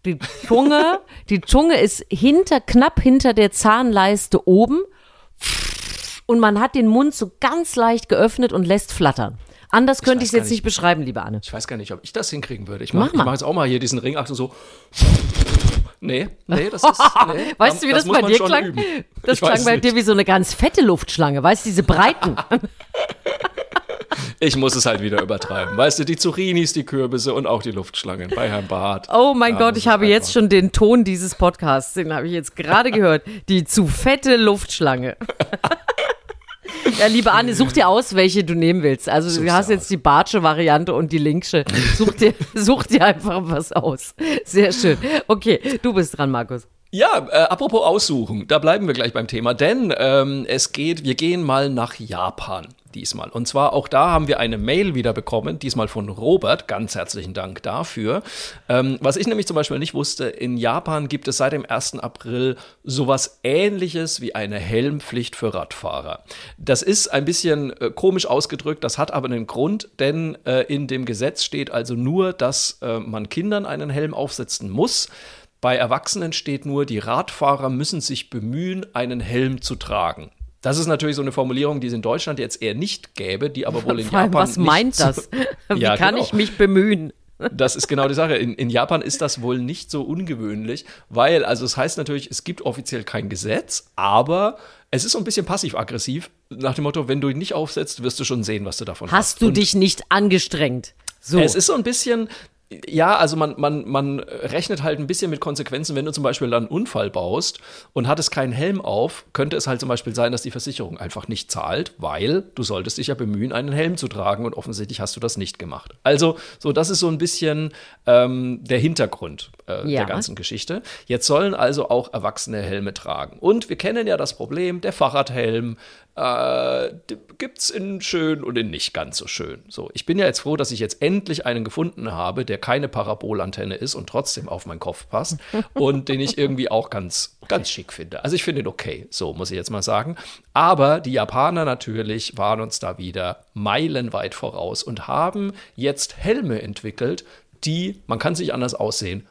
die Zunge, die Zunge ist hinter, knapp hinter der Zahnleiste oben und man hat den Mund so ganz leicht geöffnet und lässt flattern. Anders könnte ich es jetzt nicht beschreiben, liebe Anne. Ich weiß gar nicht, ob ich das hinkriegen würde. Ich Mach mache mal. mach jetzt auch mal hier diesen Ring. Achtung, so. Nee, nee, das ist. Nee, Weißt du, wie das, muss bei dir klang? üben. Das Ich klang bei nicht. dir wie so eine ganz fette Luftschlange, weißt du, diese breiten. Ich muss es halt wieder übertreiben. Weißt du, die Zucchinis, die Kürbisse und auch die Luftschlangen bei Herrn Barth. Oh mein Da Gott, ich habe jetzt schon den Ton dieses Podcasts, den habe ich jetzt gerade gehört. Die zu fette Luftschlange. Ja, liebe Anne, such dir aus, welche du nehmen willst. Also du Such's hast dir jetzt die Bartsche Variante und die Linksche. Such dir, such dir einfach was aus. Sehr schön. Okay, du bist dran, Markus. Ja, äh, apropos aussuchen, da bleiben wir gleich beim Thema, denn ähm, es geht, wir gehen mal nach Japan diesmal. Und zwar auch da haben wir eine Mail wieder bekommen, diesmal von Robert. Ganz herzlichen Dank dafür. Ähm, was ich nämlich zum Beispiel nicht wusste, in Japan gibt es seit dem 1. April sowas ähnliches wie eine Helmpflicht für Radfahrer. Das ist ein bisschen äh, komisch ausgedrückt, das hat aber einen Grund, denn äh, in dem Gesetz steht also nur, dass äh, man Kindern einen Helm aufsetzen muss. Bei Erwachsenen steht nur, die Radfahrer müssen sich bemühen, einen Helm zu tragen. Das ist natürlich so eine Formulierung, die es in Deutschland jetzt eher nicht gäbe, die aber wohl in Vor allem, Japan was meint das? Wie Ja, kann genau. ich mich bemühen? Das ist genau die Sache. In, in Japan ist das wohl nicht so ungewöhnlich, weil, also es heißt natürlich, es gibt offiziell kein Gesetz, aber es ist so ein bisschen passiv-aggressiv, nach dem Motto, wenn du ihn nicht aufsetzt, wirst du schon sehen, was du davon hast. Hast du Und dich nicht angestrengt? So. Es ist so ein bisschen, ja, also man, man, man rechnet halt ein bisschen mit Konsequenzen, wenn du zum Beispiel einen Unfall baust und hattest keinen Helm auf, könnte es halt zum Beispiel sein, dass die Versicherung einfach nicht zahlt, weil du solltest dich ja bemühen, einen Helm zu tragen und offensichtlich hast du das nicht gemacht. Also, so, das ist so ein bisschen ähm, der Hintergrund äh, Ja. der ganzen Geschichte. Jetzt sollen also auch Erwachsene Helme tragen. Und wir kennen ja das Problem, der Fahrradhelm äh, gibt es in schön und in nicht ganz so schön. So, ich bin ja jetzt froh, dass ich jetzt endlich einen gefunden habe, der keine Parabolantenne ist und trotzdem auf meinen Kopf passt und den ich irgendwie auch ganz, ganz schick finde. Also ich finde ihn okay, so muss ich jetzt mal sagen. Aber die Japaner natürlich waren uns da wieder meilenweit voraus und haben jetzt Helme entwickelt, die, man kann sich anders aussehen,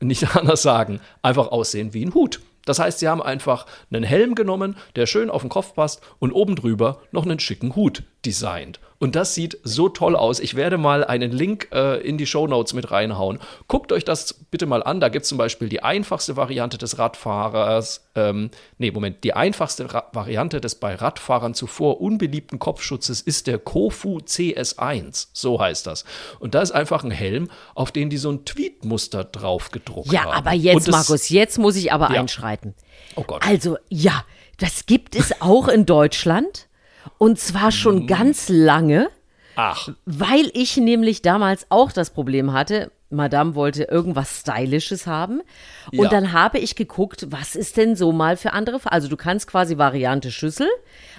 nicht anders sagen, einfach aussehen wie ein Hut. Das heißt, sie haben einfach einen Helm genommen, der schön auf den Kopf passt und oben drüber noch einen schicken Hut designt. Und das sieht so toll aus. Ich werde mal einen Link äh, in die Show Notes mit reinhauen. Guckt euch das bitte mal an. Da gibt es zum Beispiel die einfachste Variante des Radfahrers. Ähm, nee, Moment. Die einfachste Ra Variante des bei Radfahrern zuvor unbeliebten Kopfschutzes ist der Kofu CS1. So heißt das. Und da ist einfach ein Helm, auf den die so ein Tweetmuster drauf gedruckt ja, haben. aber jetzt, das- Markus, jetzt muss ich aber Ja. einschreiten. Oh Gott. Also, ja, das gibt es auch in Deutschland. Und zwar schon Mhm. ganz lange, Ach, weil ich nämlich damals auch das Problem hatte, Madame wollte irgendwas Stylisches haben. Und Ja. dann habe ich geguckt, was ist denn so mal für andere. Also du kannst quasi Variante Schüssel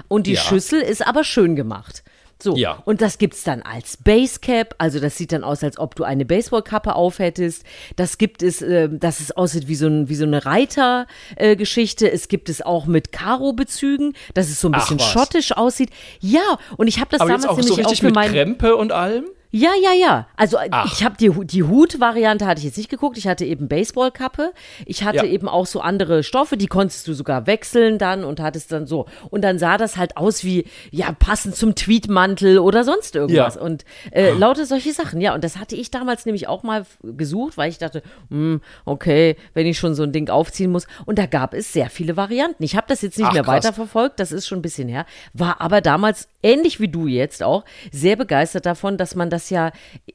und die Ja. Schüssel ist aber schön gemacht. So, Ja. und das gibt's dann als Basecap, also das sieht dann aus, als ob du eine Baseballkappe aufhättest. Das gibt es, äh, dass es aussieht wie so, ein, wie so eine Reitergeschichte. es gibt es auch mit Karo-Bezügen, dass es so ein bisschen schottisch aussieht. Ja, und ich habe das aber damals jetzt auch so nämlich auch richtig für mit meinen Krempe und allem? Ja, ja, ja. Also äh, Ach. ich habe die, die Hut-Variante hatte ich jetzt nicht geguckt. Ich hatte eben Baseballkappe. Ich hatte Ja. eben auch so andere Stoffe, die konntest du sogar wechseln dann und hattest dann so. Und dann sah das halt aus wie, ja, passend zum Tweetmantel oder sonst irgendwas. Ja. Und äh, lauter solche Sachen. Ja, und das hatte ich damals nämlich auch mal gesucht, weil ich dachte, hm, okay, wenn ich schon so ein Ding aufziehen muss. Und da gab es sehr viele Varianten. Ich habe das jetzt nicht Ach, mehr krass. weiterverfolgt, das ist schon ein bisschen her. War aber damals, ähnlich wie du jetzt auch, sehr begeistert davon, dass man das ja,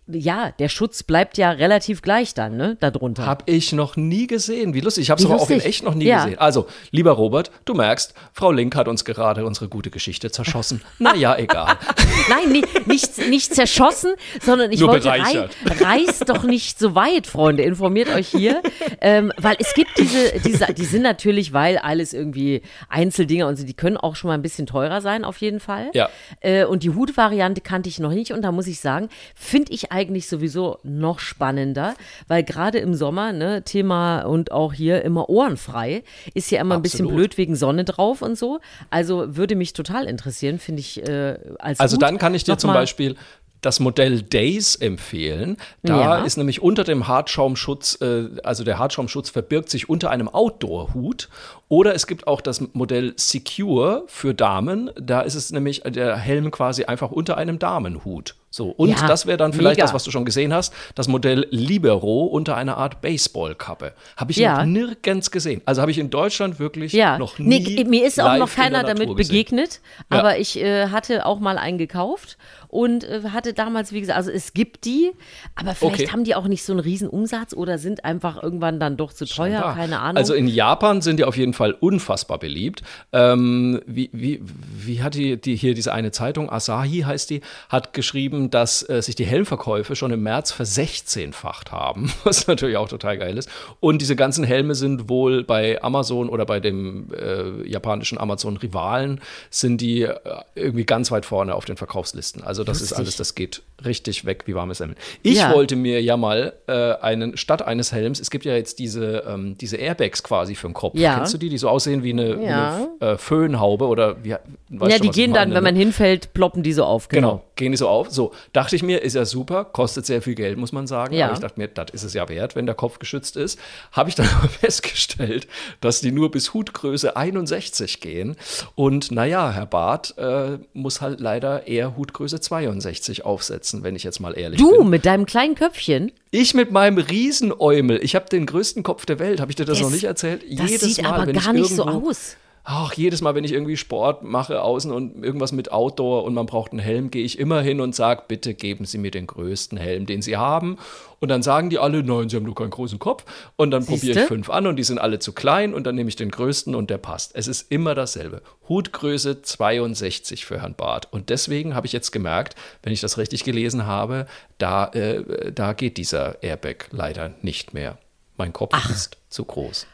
ja, der Schutz bleibt ja relativ gleich dann, ne, darunter. Hab ich noch nie gesehen. Wie lustig. Ich habe es Wie aber auch in echt noch nie Ja. gesehen. Also, lieber Robert, du merkst, Frau Link hat uns gerade unsere gute Geschichte zerschossen. Naja, egal. Nein, nicht, nicht, nicht zerschossen, sondern ich Nur wollte, rei reist doch nicht so weit, Freunde, informiert euch hier. Ähm, weil es gibt diese, diese, die sind natürlich, weil alles irgendwie Einzeldinger und so, die können auch schon mal ein bisschen teurer sein, auf jeden Fall. Ja. Äh, und die Hut-Variante kannte ich noch nicht und da muss ich sagen, finde ich eigentlich sowieso noch spannender, weil gerade im Sommer, ne, Thema und auch hier immer ohrenfrei, ist ja immer ein bisschen Absolut. blöd wegen Sonne drauf und so. Also würde mich total interessieren, finde ich äh, als Also Hut dann kann ich dir zum Beispiel das Modell Days empfehlen. Da Ja. ist nämlich unter dem Hartschaumschutz, äh, also der Hartschaumschutz verbirgt sich unter einem Outdoor-Hut. Oder es gibt auch das Modell Secure für Damen. Da ist es nämlich der Helm quasi einfach unter einem Damenhut. So, und Ja, das wäre dann vielleicht mega. das, was du schon gesehen hast, das Modell Libero unter einer Art Baseballkappe. Habe ich Ja. noch nirgends gesehen. Also habe ich in Deutschland wirklich Ja, noch nie. nee, mir ist auch noch keiner damit gesehen. begegnet, aber ich äh, hatte auch mal einen gekauft und äh, hatte damals, wie gesagt, also es gibt die, aber vielleicht Okay. haben die auch nicht so einen riesen Umsatz oder sind einfach irgendwann dann doch zu teuer, Scheinbar. keine Ahnung. Also in Japan sind die auf jeden Fall unfassbar beliebt. Ähm, wie, wie, wie hat die, die hier diese eine Zeitung, Asahi heißt die, hat geschrieben, dass äh, sich die Helmverkäufe schon im März versechzehnfacht haben, was natürlich auch total geil ist. Und diese ganzen Helme sind wohl bei Amazon oder bei dem äh, japanischen Amazon-Rivalen, sind die äh, irgendwie ganz weit vorne auf den Verkaufslisten. Also das ist Lustig. alles, das geht richtig weg wie warmes Semmeln. Ich Ja. wollte mir ja mal äh, einen, statt eines Helms, es gibt ja jetzt diese, ähm, diese Airbags quasi für den Kopf. Ja. Kennst du die, die so aussehen wie eine, wie Ja. eine äh, Föhnhaube oder wie, ja, die gehen dann, wenn man ne? hinfällt, ploppen die so auf. Genau. Genau, gehen die so auf. So, dachte ich mir, ist ja super, kostet sehr viel Geld, muss man sagen. Ja. Aber ich dachte mir, das ist es ja wert, wenn der Kopf geschützt ist. Habe ich dann aber festgestellt, dass die nur bis Hutgröße 61 gehen. Und naja, Herr Barth äh, muss halt leider eher Hutgröße 62 aufsetzen, wenn ich jetzt mal ehrlich Du bin. mit deinem kleinen Köpfchen, Ich mit meinem Riesenäumel, ich habe den größten Kopf der Welt, habe ich dir das Das- noch nicht erzählt? das sieht aber wenn gar ich nicht so aus. Ach, jedes Mal, wenn ich irgendwie Sport mache außen und irgendwas mit Outdoor und man braucht einen Helm, gehe ich immer hin und sage, bitte geben Sie mir den größten Helm, den Sie haben. Und dann sagen die alle, nein, Sie haben nur keinen großen Kopf. Und dann probiere ich fünf an und die sind alle zu klein und dann nehme ich den größten und der passt. Es ist immer dasselbe. Hutgröße 62 für Herrn Barth. Und deswegen habe ich jetzt gemerkt, wenn ich das richtig gelesen habe, da, äh, da geht dieser Airbag leider nicht mehr. Mein Kopf ist zu groß.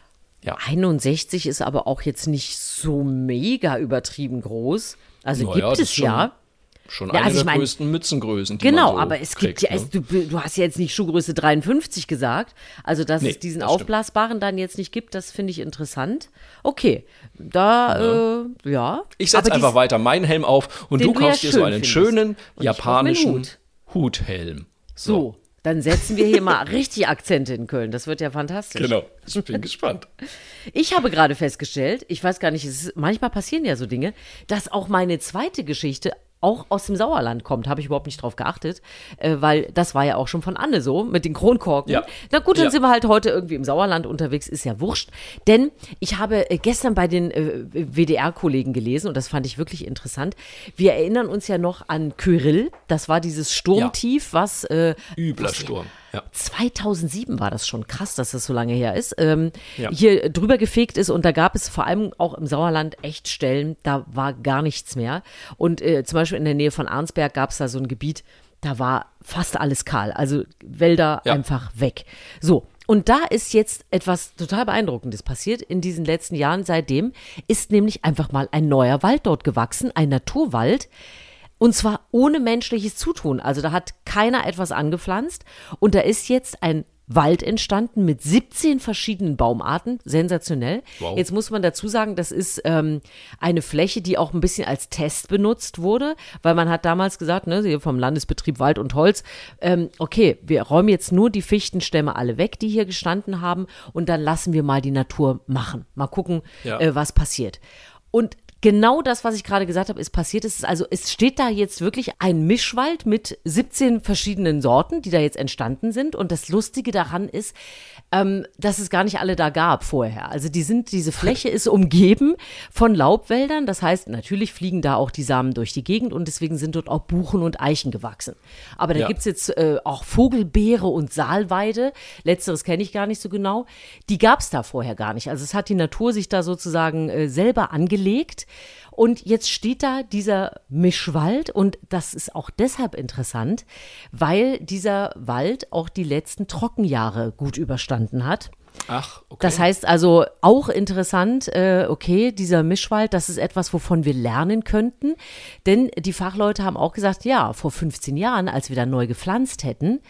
Ja. 61 ist aber auch jetzt nicht so mega übertrieben groß. Also Naja, gibt es schon- ja. Schon Ja, eine also ich der mein- größten Mützengrößen. Genau, so aber es gibt kriegt, ja, ne? es, du, du hast ja jetzt nicht Schuhgröße 53 gesagt. Also, dass Nee, es diesen das aufblasbaren dann jetzt nicht gibt, das finde ich interessant. Okay, da, äh, ja. Ich setze einfach dies- weiter meinen Helm auf und du du ja kaufst dir so einen findest. schönen Und japanischen Hut. Huthelm. So, dann setzen wir hier mal richtig Akzente in Köln. Das wird ja fantastisch. Genau. Ich bin gespannt. Ich habe gerade festgestellt, ich weiß gar nicht, es ist, manchmal passieren ja so Dinge, dass auch meine zweite Geschichte auch aus dem Sauerland kommt. Habe ich überhaupt nicht drauf geachtet, äh, weil das war ja auch schon von Anne so mit den Kronkorken. Ja. Na gut, dann Ja. sind wir halt heute irgendwie im Sauerland unterwegs, ist ja wurscht. Denn ich habe äh, gestern bei den äh, WDR-Kollegen gelesen und das fand ich wirklich interessant. Wir erinnern uns ja noch an Kyrill, das war dieses Sturmtief, was äh, Übler Sturm. Ja. 2007 war das schon krass, dass das so lange her ist. Ähm, Ja. Hier drüber gefegt ist und da gab es vor allem auch im Sauerland echt Stellen, da war gar nichts mehr. Und äh, zum Beispiel in der Nähe von Arnsberg gab es da so ein Gebiet, da war fast alles kahl. Also Wälder Ja. einfach weg. So. Und da ist jetzt etwas total Beeindruckendes passiert in diesen letzten Jahren. Seitdem ist nämlich einfach mal ein neuer Wald dort gewachsen, ein Naturwald. Und zwar ohne menschliches Zutun. Also da hat keiner etwas angepflanzt. Und da ist jetzt ein Wald entstanden mit 17 verschiedenen Baumarten. Sensationell. Wow. Jetzt muss man dazu sagen, das ist ähm, eine Fläche, die auch ein bisschen als Test benutzt wurde, weil man hat damals gesagt, ne, vom Landesbetrieb Wald und Holz, ähm, okay, wir räumen jetzt nur die Fichtenstämme alle weg, die hier gestanden haben, und dann lassen wir mal die Natur machen. Mal gucken, Ja. äh, was passiert. Und Genau das, was ich gerade gesagt habe, ist passiert. Es ist also, es steht da jetzt wirklich ein Mischwald mit 17 verschiedenen Sorten, die da jetzt entstanden sind. Und das Lustige daran ist, ähm, dass es gar nicht alle da gab vorher. Also die sind, diese Fläche ist umgeben von Laubwäldern. Das heißt, natürlich fliegen da auch die Samen durch die Gegend und deswegen sind dort auch Buchen und Eichen gewachsen. Aber da Ja. gibt's jetzt äh, auch Vogelbeere und Saalweide. Letzteres kenne ich gar nicht so genau. Die gab's da vorher gar nicht. Also es hat die Natur sich da sozusagen äh, selber angelegt. Und jetzt steht da dieser Mischwald und das ist auch deshalb interessant, weil dieser Wald auch die letzten Trockenjahre gut überstanden hat. Ach, okay. Das heißt also auch interessant, äh, okay, dieser Mischwald, das ist etwas, wovon wir lernen könnten. Denn die Fachleute haben auch gesagt, ja, vor 15 Jahren, als wir da neu gepflanzt hätten,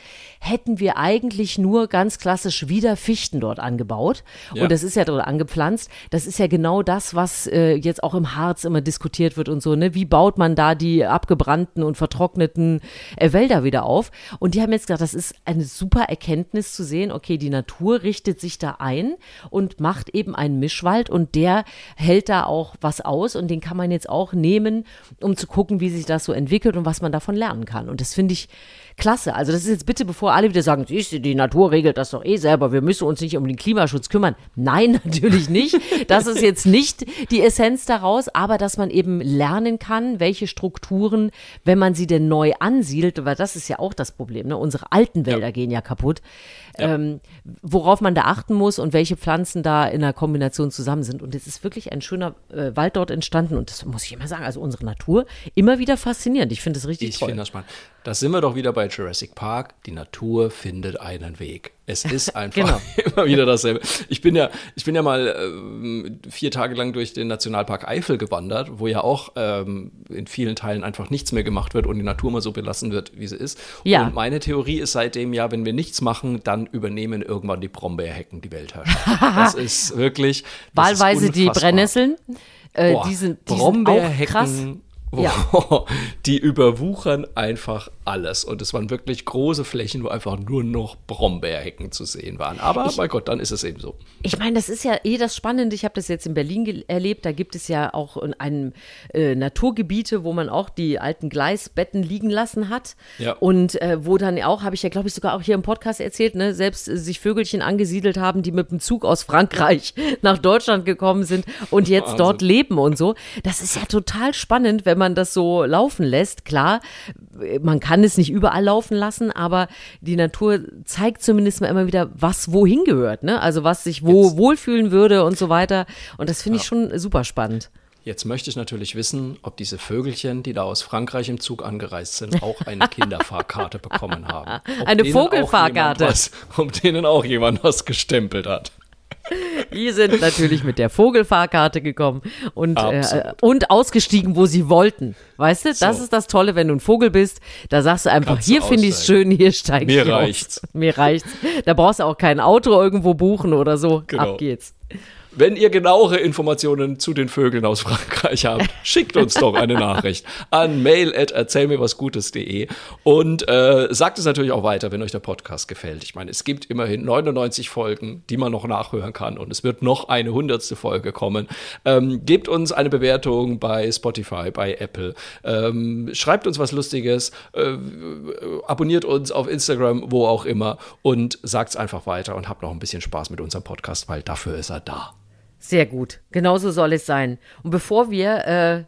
hätten wir eigentlich nur ganz klassisch wieder Fichten dort angebaut. Ja. Und das ist ja dort angepflanzt. Das ist ja genau das, was äh, jetzt auch im Harz immer diskutiert wird und so, ne? Wie baut man da die abgebrannten und vertrockneten äh, Wälder wieder auf? Und die haben jetzt gesagt, das ist eine super Erkenntnis zu sehen, okay, die Natur richtet sich da ein und macht eben einen Mischwald und der hält da auch was aus und den kann man jetzt auch nehmen, um zu gucken, wie sich das so entwickelt und was man davon lernen kann. Und das finde ich klasse. Also das ist jetzt bitte, bevor alle wieder sagen, die Natur regelt das doch eh selber, wir müssen uns nicht um den Klimaschutz kümmern. Nein, natürlich nicht. Das ist jetzt nicht die Essenz daraus, aber dass man eben lernen kann, welche Strukturen, wenn man sie denn neu ansiedelt, weil das ist ja auch das Problem, ne? unsere alten Wälder gehen ja kaputt, Ähm, worauf man da achten muss und welche Pflanzen da in der Kombination zusammen sind. Und es ist wirklich ein schöner äh, Wald dort entstanden und das muss ich immer sagen, also unsere Natur immer wieder faszinierend. Ich finde es richtig Ich toll. finde das spannend. Da sind wir doch wieder bei Jurassic Park. Die Natur findet einen Weg. Es ist einfach Genau. immer wieder dasselbe. Ich bin ja, ich bin ja mal ähm, vier Tage lang durch den Nationalpark Eifel gewandert, wo ja auch ähm, in vielen Teilen einfach nichts mehr gemacht wird und die Natur mal so belassen wird, wie sie ist. Ja. Und meine Theorie ist seitdem ja, wenn wir nichts machen, dann übernehmen irgendwann die Brombeerhecken die Weltherrschaft. das ist wirklich. Das ist Wahlweise die unfassbar. Brennnesseln, äh, Boah, die sind, die sind auch krass. Ja. Die überwuchern einfach alles. Und es waren wirklich große Flächen, wo einfach nur noch Brombeerhecken zu sehen waren. Aber mein Gott, dann ist es eben so. Ich meine, das ist ja eh das Spannende. Ich habe das jetzt in Berlin erlebt. Da gibt es ja auch in einem äh, Naturgebiete, wo man auch die alten Gleisbetten liegen lassen hat. Ja. Und äh, wo dann auch, habe ich ja, glaube ich, sogar auch hier im Podcast erzählt, ne, selbst äh, sich Vögelchen angesiedelt haben, die mit dem Zug aus Frankreich nach Deutschland gekommen sind und jetzt Wahnsinn. dort leben und so. Das ist ja total spannend, wenn man das so laufen lässt. Klar, man kann es nicht überall laufen lassen, aber die Natur zeigt zumindest mal immer wieder, was wohin gehört, ne? Also was sich wo Jetzt- wohlfühlen würde und so weiter. Und das finde ich schon super spannend. Jetzt möchte ich natürlich wissen, ob diese Vögelchen, die da aus Frankreich im Zug angereist sind, auch eine Kinderfahrkarte bekommen haben. Ob Eine Vogelfahrkarte. Was, ob denen auch jemand was gestempelt hat. Die sind natürlich mit der Vogelfahrkarte gekommen und, äh, und ausgestiegen, wo sie wollten. Weißt du, das So. ist das Tolle, wenn du ein Vogel bist. Da sagst du einfach, Kannst hier finde ich es schön, hier steige Mir ich aus. reicht's. Mir reicht's. Da brauchst du auch kein Auto irgendwo buchen oder so. Genau. Ab geht's. Wenn ihr genauere Informationen zu den Vögeln aus Frankreich habt, schickt uns doch eine Nachricht an mail at erzählmirwasgutes.de und äh, sagt es natürlich auch weiter, wenn euch der Podcast gefällt. Ich meine, es gibt immerhin 99 Folgen, die man noch nachhören kann und es wird noch eine hundertste Folge kommen. Ähm, gebt uns eine Bewertung bei Spotify, bei Apple. Ähm, schreibt uns was Lustiges, äh, abonniert uns auf Instagram, wo auch immer und sagt es einfach weiter und habt noch ein bisschen Spaß mit unserem Podcast, weil dafür ist er da. Sehr gut. Genauso soll es sein. Und bevor wir, äh,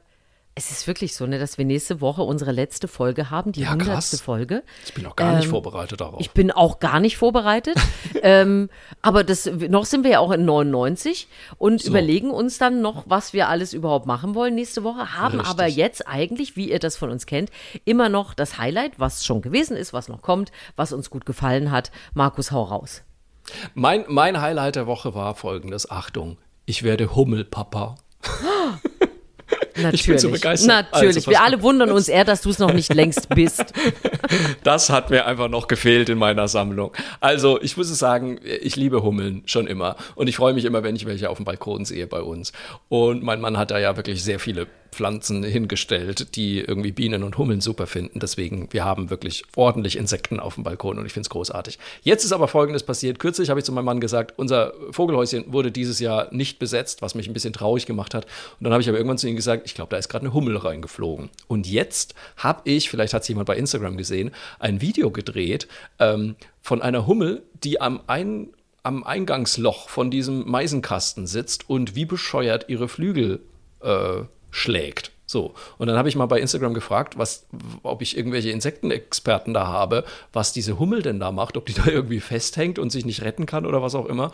es ist wirklich so, ne, dass wir nächste Woche unsere letzte Folge haben, die Ja, hundertste krass. Folge. Ich bin noch gar nicht Ähm, vorbereitet darauf. Ich bin auch gar nicht vorbereitet. ähm, aber das, noch sind wir ja auch in 99 und überlegen uns dann noch, was wir alles überhaupt machen wollen nächste Woche. Haben Richtig. aber jetzt eigentlich, wie ihr das von uns kennt, immer noch das Highlight, was schon gewesen ist, was noch kommt, was uns gut gefallen hat. Markus, hau raus. Mein, mein Highlight der Woche war folgendes: Achtung, ich werde Hummelpapa. Natürlich. Ich bin so begeistert. Natürlich. Also, Wir alle wundern uns eher, dass du es noch nicht längst bist. Das hat mir einfach noch gefehlt in meiner Sammlung. Also, ich muss es sagen, ich liebe Hummeln schon immer. Und ich freue mich immer, wenn ich welche auf dem Balkon sehe bei uns. Und mein Mann hat da ja wirklich sehr viele Pflanzen hingestellt, die irgendwie Bienen und Hummeln super finden. Deswegen, wir haben wirklich ordentlich Insekten auf dem Balkon und ich finde es großartig. Jetzt ist aber Folgendes passiert. Kürzlich habe ich zu meinem Mann gesagt, unser Vogelhäuschen wurde dieses Jahr nicht besetzt, was mich ein bisschen traurig gemacht hat. Und dann habe ich aber irgendwann zu ihm gesagt, ich glaube, da ist gerade eine Hummel reingeflogen. Und jetzt habe ich, vielleicht hat es jemand bei Instagram gesehen, ein Video gedreht ähm, von einer Hummel, die am ein am Eingangsloch von diesem Meisenkasten sitzt und wie bescheuert ihre Flügel äh, schlägt. So, und dann habe ich mal bei Instagram gefragt, was, ob ich irgendwelche Insektenexperten da habe, was diese Hummel denn da macht, ob die da irgendwie festhängt und sich nicht retten kann oder was auch immer.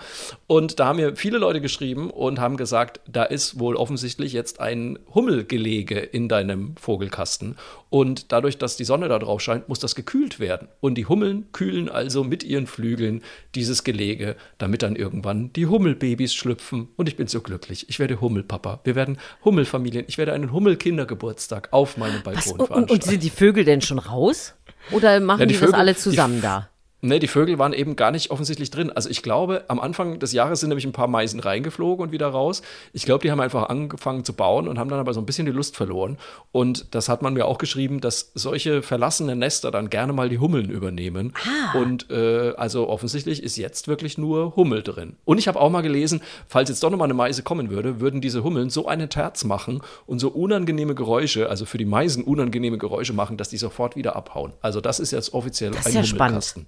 Und da haben mir viele Leute geschrieben und haben gesagt, da ist wohl offensichtlich jetzt ein Hummelgelege in deinem Vogelkasten. Und dadurch, dass die Sonne da drauf scheint, muss das gekühlt werden. Und die Hummeln kühlen also mit ihren Flügeln dieses Gelege, damit dann irgendwann die Hummelbabys schlüpfen. Und ich bin so glücklich. Ich werde Hummelpapa. Wir werden Hummelfamilien. Ich werde einen Hummelkindergeburtstag auf meinem Was, Balkon und, und veranstalten. sind die Vögel denn schon raus? Oder machen Ja, die, die das Vögel- alle die zusammen F- da? Ne, die Vögel waren eben gar nicht offensichtlich drin. Also ich glaube, am Anfang des Jahres sind nämlich ein paar Meisen reingeflogen und wieder raus. Ich glaube, die haben einfach angefangen zu bauen und haben dann aber so ein bisschen die Lust verloren. Und das hat man mir auch geschrieben, dass solche verlassenen Nester dann gerne mal die Hummeln übernehmen. Und äh, also offensichtlich ist jetzt wirklich nur Hummel drin. Und ich habe auch mal gelesen, falls jetzt doch noch mal eine Meise kommen würde, würden diese Hummeln so einen Terz machen und so unangenehme Geräusche, also für die Meisen unangenehme Geräusche machen, dass die sofort wieder abhauen. Also das ist jetzt offiziell Das ist ein ja spannend.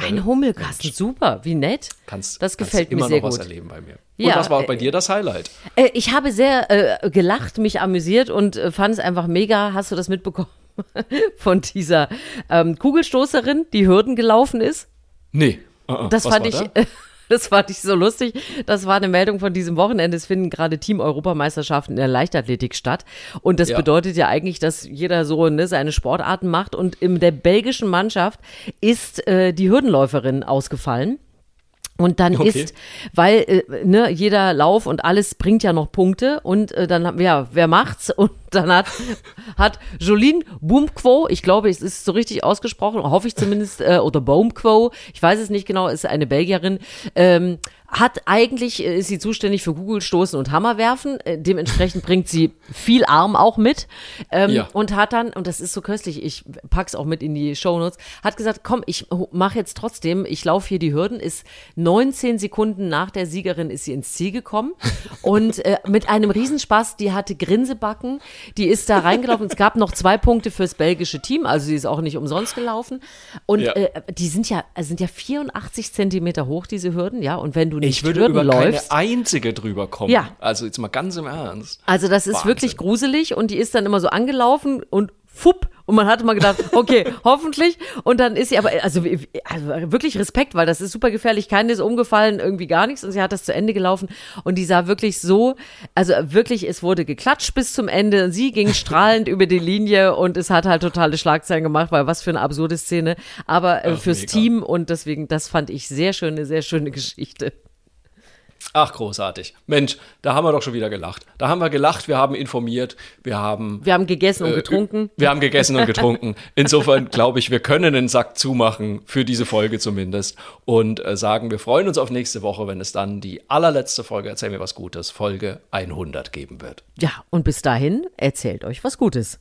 Ein Hummelkasten, super, wie nett. Kannst, das kannst gefällt mir immer sehr noch was gut. erleben bei mir. Ja, und was war äh, bei dir das Highlight? Äh, ich habe sehr äh, gelacht, mich amüsiert und äh, fand es einfach mega. Hast du das mitbekommen? Von dieser ähm, Kugelstoßerin, die Hürden gelaufen ist. Nee. Uh-uh. Das Was fand ich, da? das fand ich so lustig. Das war eine Meldung von diesem Wochenende. Es finden gerade Team-Europameisterschaften in der Leichtathletik statt. Und das Ja. bedeutet ja eigentlich, dass jeder so ne, seine Sportarten macht. Und in der belgischen Mannschaft ist äh, die Hürdenläuferin ausgefallen. Und dann Okay. ist, weil äh, ne, jeder Lauf und alles bringt ja noch Punkte und äh, dann ja, wer macht's? Und dann hat, hat Jolene Boomquo, ich glaube, es ist so richtig ausgesprochen, hoffe ich zumindest, äh, oder Boomquo, ich weiß es nicht genau, ist eine Belgierin, ähm, hat eigentlich, äh, ist sie zuständig für Kugelstoßen und Hammerwerfen, äh, dementsprechend bringt sie viel Arm auch mit. Ähm, Ja. und hat dann, und das ist so köstlich, ich pack's auch mit in die Shownotes, hat gesagt, komm, ich mache jetzt trotzdem, ich laufe hier die Hürden, ist 19 Sekunden nach der Siegerin ist sie ins Ziel gekommen. Und äh, mit einem Riesenspaß, die hatte Grinsebacken, die ist da reingelaufen, es gab noch zwei Punkte fürs belgische Team, also sie ist auch nicht umsonst gelaufen. Und Ja. äh, die sind ja, sind ja 84 Zentimeter hoch, diese Hürden, ja, und wenn du Ich würde Hürden über läufst, keine einzige drüber kommen. Ja. Also jetzt mal ganz im Ernst. Also das ist Wahnsinn. wirklich gruselig und die ist dann immer so angelaufen und fupp und man hatte mal gedacht, okay, hoffentlich und dann ist sie aber also, also wirklich Respekt, weil das ist super gefährlich, keine ist umgefallen, irgendwie gar nichts und sie hat das zu Ende gelaufen und die sah wirklich so, also wirklich, es wurde geklatscht bis zum Ende, und sie ging strahlend über die Linie und es hat halt totale Schlagzeilen gemacht, weil was für eine absurde Szene, aber äh, Ach, fürs mega. Team und deswegen, das fand ich sehr schöne, sehr schöne Geschichte. Ach, großartig. Mensch, da haben wir doch schon wieder gelacht. Da haben wir gelacht, wir haben informiert, wir haben Wir haben gegessen und Äh, getrunken. Wir haben gegessen und getrunken. Insofern glaube ich, wir können den Sack zumachen, für diese Folge zumindest. Und äh, sagen, wir freuen uns auf nächste Woche, wenn es dann die allerletzte Folge Erzähl mir was Gutes, Folge 100 geben wird. Ja, und bis dahin erzählt euch was Gutes.